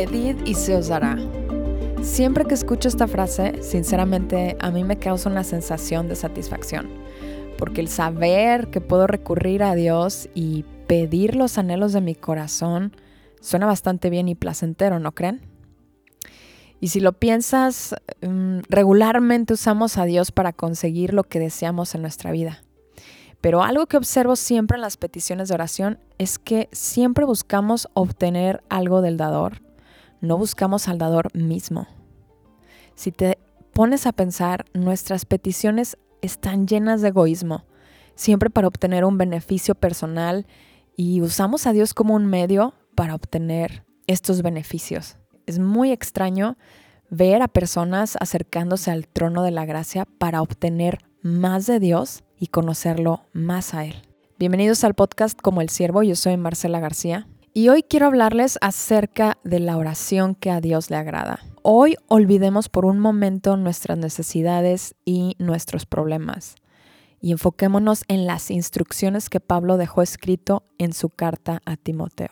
Pedid y se os dará. Siempre que escucho esta frase, sinceramente a mí me causa una sensación de satisfacción, porque el saber que puedo recurrir a Dios y pedir los anhelos de mi corazón suena bastante bien y placentero, ¿no creen? Y si lo piensas, mm, regularmente usamos a Dios para conseguir lo que deseamos en nuestra vida. Pero algo que observo siempre en las peticiones de oración es que siempre buscamos obtener algo del dador, no buscamos al dador mismo. Si te pones a pensar, nuestras peticiones están llenas de egoísmo, siempre para obtener un beneficio personal y usamos a Dios como un medio para obtener estos beneficios. Es muy extraño ver a personas acercándose al trono de la gracia para obtener más de Dios y conocerlo más a Él. Bienvenidos al podcast Como el Siervo, yo soy Marcela García y hoy quiero hablarles acerca de la oración que a Dios le agrada. Hoy olvidemos por un momento nuestras necesidades y nuestros problemas y enfoquémonos en las instrucciones que Pablo dejó escrito en su carta a Timoteo.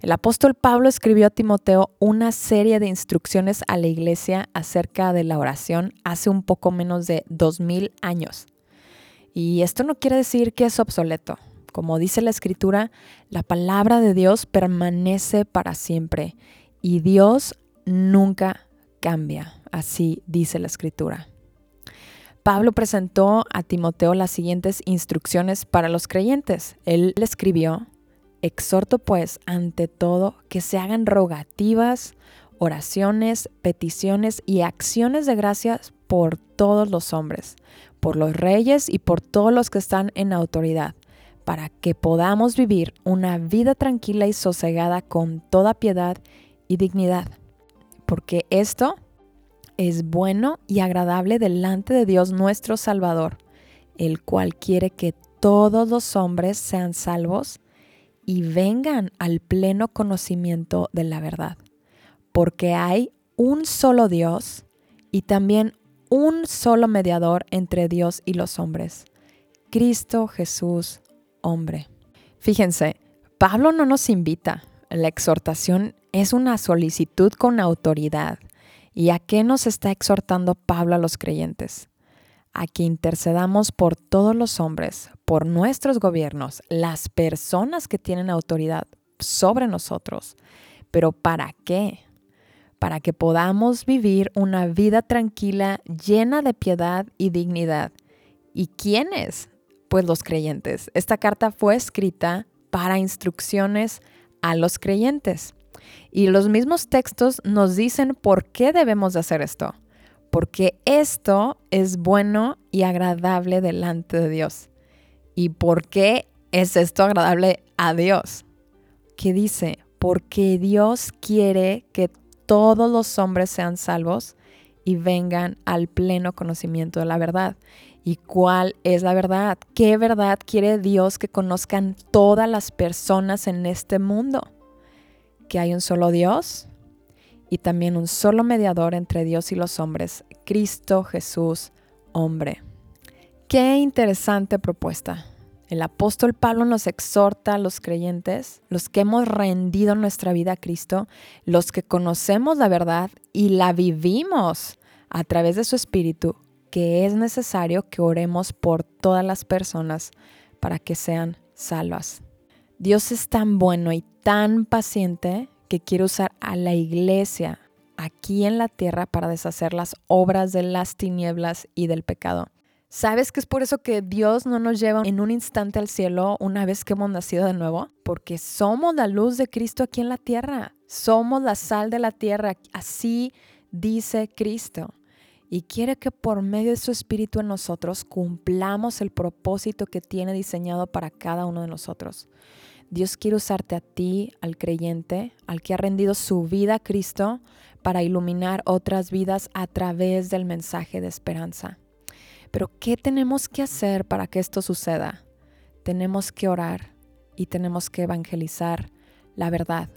El apóstol Pablo escribió a Timoteo una serie de instrucciones a la iglesia acerca de la oración hace un poco menos de dos mil años. Y esto no quiere decir que es obsoleto. Como dice la escritura, la palabra de Dios permanece para siempre y Dios nunca cambia. Así dice la escritura. Pablo presentó a Timoteo las siguientes instrucciones para los creyentes. Él le escribió, Exhorto pues ante todo que se hagan rogativas, oraciones, peticiones y acciones de gracias por todos los hombres, por los reyes y por todos los que están en autoridad, para que podamos vivir una vida tranquila y sosegada con toda piedad y dignidad. Porque esto es bueno y agradable delante de Dios nuestro Salvador, el cual quiere que todos los hombres sean salvos y vengan al pleno conocimiento de la verdad, porque hay un solo Dios y también un solo mediador entre Dios y los hombres, Cristo Jesús, hombre. Fíjense, Pablo no nos invita, la exhortación es una solicitud con autoridad. ¿Y a qué nos está exhortando Pablo a los creyentes? a que intercedamos por todos los hombres, por nuestros gobiernos, las personas que tienen autoridad sobre nosotros. Pero ¿para qué? Para que podamos vivir una vida tranquila, llena de piedad y dignidad. ¿Y quiénes? Pues los creyentes. Esta carta fue escrita para instrucciones a los creyentes. Y los mismos textos nos dicen por qué debemos de hacer esto porque esto es bueno y agradable delante de Dios. ¿Y por qué es esto agradable a Dios? ¿Qué dice? Porque Dios quiere que todos los hombres sean salvos y vengan al pleno conocimiento de la verdad. ¿Y cuál es la verdad? ¿Qué verdad quiere Dios que conozcan todas las personas en este mundo? ¿Que hay un solo Dios? y también un solo mediador entre Dios y los hombres, Cristo Jesús, hombre. Qué interesante propuesta. El apóstol Pablo nos exhorta a los creyentes, los que hemos rendido nuestra vida a Cristo, los que conocemos la verdad y la vivimos a través de su Espíritu, que es necesario que oremos por todas las personas para que sean salvas. Dios es tan bueno y tan paciente que quiere usar a la iglesia aquí en la tierra para deshacer las obras de las tinieblas y del pecado. ¿Sabes que es por eso que Dios no nos lleva en un instante al cielo una vez que hemos nacido de nuevo? Porque somos la luz de Cristo aquí en la tierra. Somos la sal de la tierra. Así dice Cristo. Y quiere que por medio de su Espíritu en nosotros cumplamos el propósito que tiene diseñado para cada uno de nosotros. Dios quiere usarte a ti, al creyente, al que ha rendido su vida a Cristo, para iluminar otras vidas a través del mensaje de esperanza. Pero ¿qué tenemos que hacer para que esto suceda? Tenemos que orar y tenemos que evangelizar la verdad.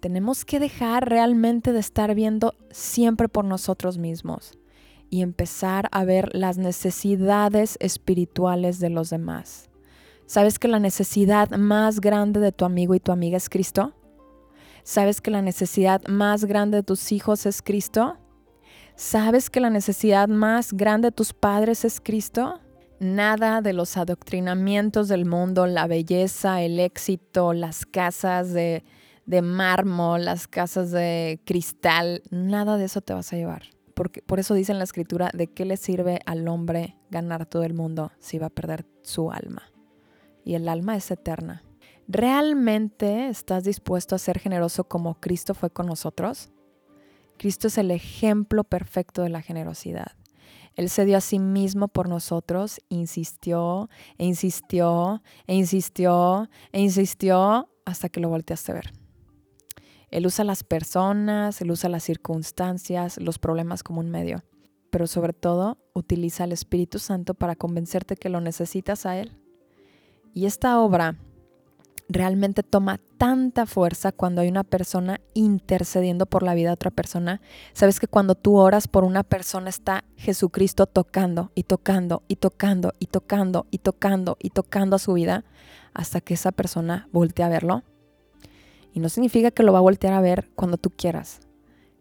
Tenemos que dejar realmente de estar viendo siempre por nosotros mismos y empezar a ver las necesidades espirituales de los demás. ¿Sabes que la necesidad más grande de tu amigo y tu amiga es Cristo? ¿Sabes que la necesidad más grande de tus hijos es Cristo? ¿Sabes que la necesidad más grande de tus padres es Cristo? Nada de los adoctrinamientos del mundo, la belleza, el éxito, las casas de, de mármol, las casas de cristal, nada de eso te vas a llevar. Porque, por eso dice en la escritura, ¿de qué le sirve al hombre ganar todo el mundo si va a perder su alma? Y el alma es eterna. ¿Realmente estás dispuesto a ser generoso como Cristo fue con nosotros? Cristo es el ejemplo perfecto de la generosidad. Él se dio a sí mismo por nosotros, insistió e insistió e insistió e insistió hasta que lo volteaste a ver. Él usa las personas, él usa las circunstancias, los problemas como un medio, pero sobre todo utiliza al Espíritu Santo para convencerte que lo necesitas a Él. Y esta obra realmente toma tanta fuerza cuando hay una persona intercediendo por la vida de otra persona. Sabes que cuando tú oras por una persona está Jesucristo tocando y tocando y tocando y tocando y tocando y tocando a su vida hasta que esa persona voltea a verlo. Y no significa que lo va a voltear a ver cuando tú quieras.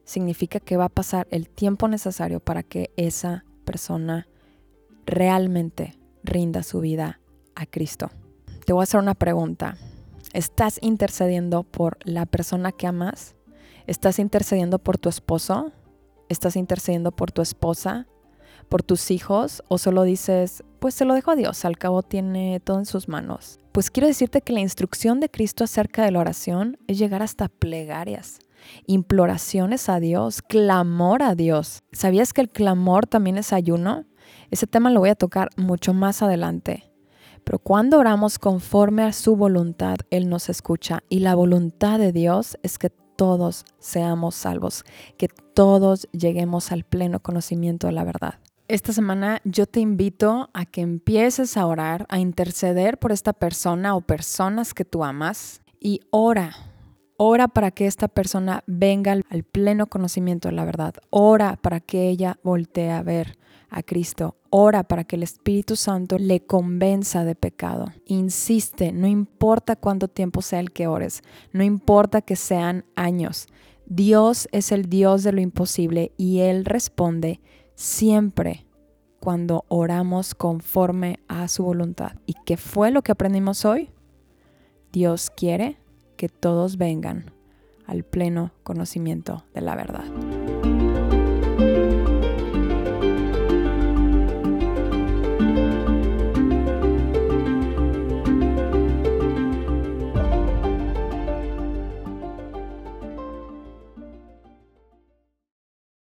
Significa que va a pasar el tiempo necesario para que esa persona realmente rinda su vida a Cristo. Te voy a hacer una pregunta. ¿Estás intercediendo por la persona que amas? ¿Estás intercediendo por tu esposo? ¿Estás intercediendo por tu esposa? ¿Por tus hijos? ¿O solo dices, pues se lo dejo a Dios, al cabo tiene todo en sus manos? Pues quiero decirte que la instrucción de Cristo acerca de la oración es llegar hasta plegarias, imploraciones a Dios, clamor a Dios. ¿Sabías que el clamor también es ayuno? Ese tema lo voy a tocar mucho más adelante. Pero cuando oramos conforme a su voluntad, Él nos escucha. Y la voluntad de Dios es que todos seamos salvos, que todos lleguemos al pleno conocimiento de la verdad. Esta semana yo te invito a que empieces a orar, a interceder por esta persona o personas que tú amas y ora. Ora para que esta persona venga al pleno conocimiento de la verdad. Ora para que ella voltee a ver a Cristo. Ora para que el Espíritu Santo le convenza de pecado. Insiste, no importa cuánto tiempo sea el que ores, no importa que sean años. Dios es el Dios de lo imposible y Él responde siempre cuando oramos conforme a su voluntad. ¿Y qué fue lo que aprendimos hoy? Dios quiere que todos vengan al pleno conocimiento de la verdad.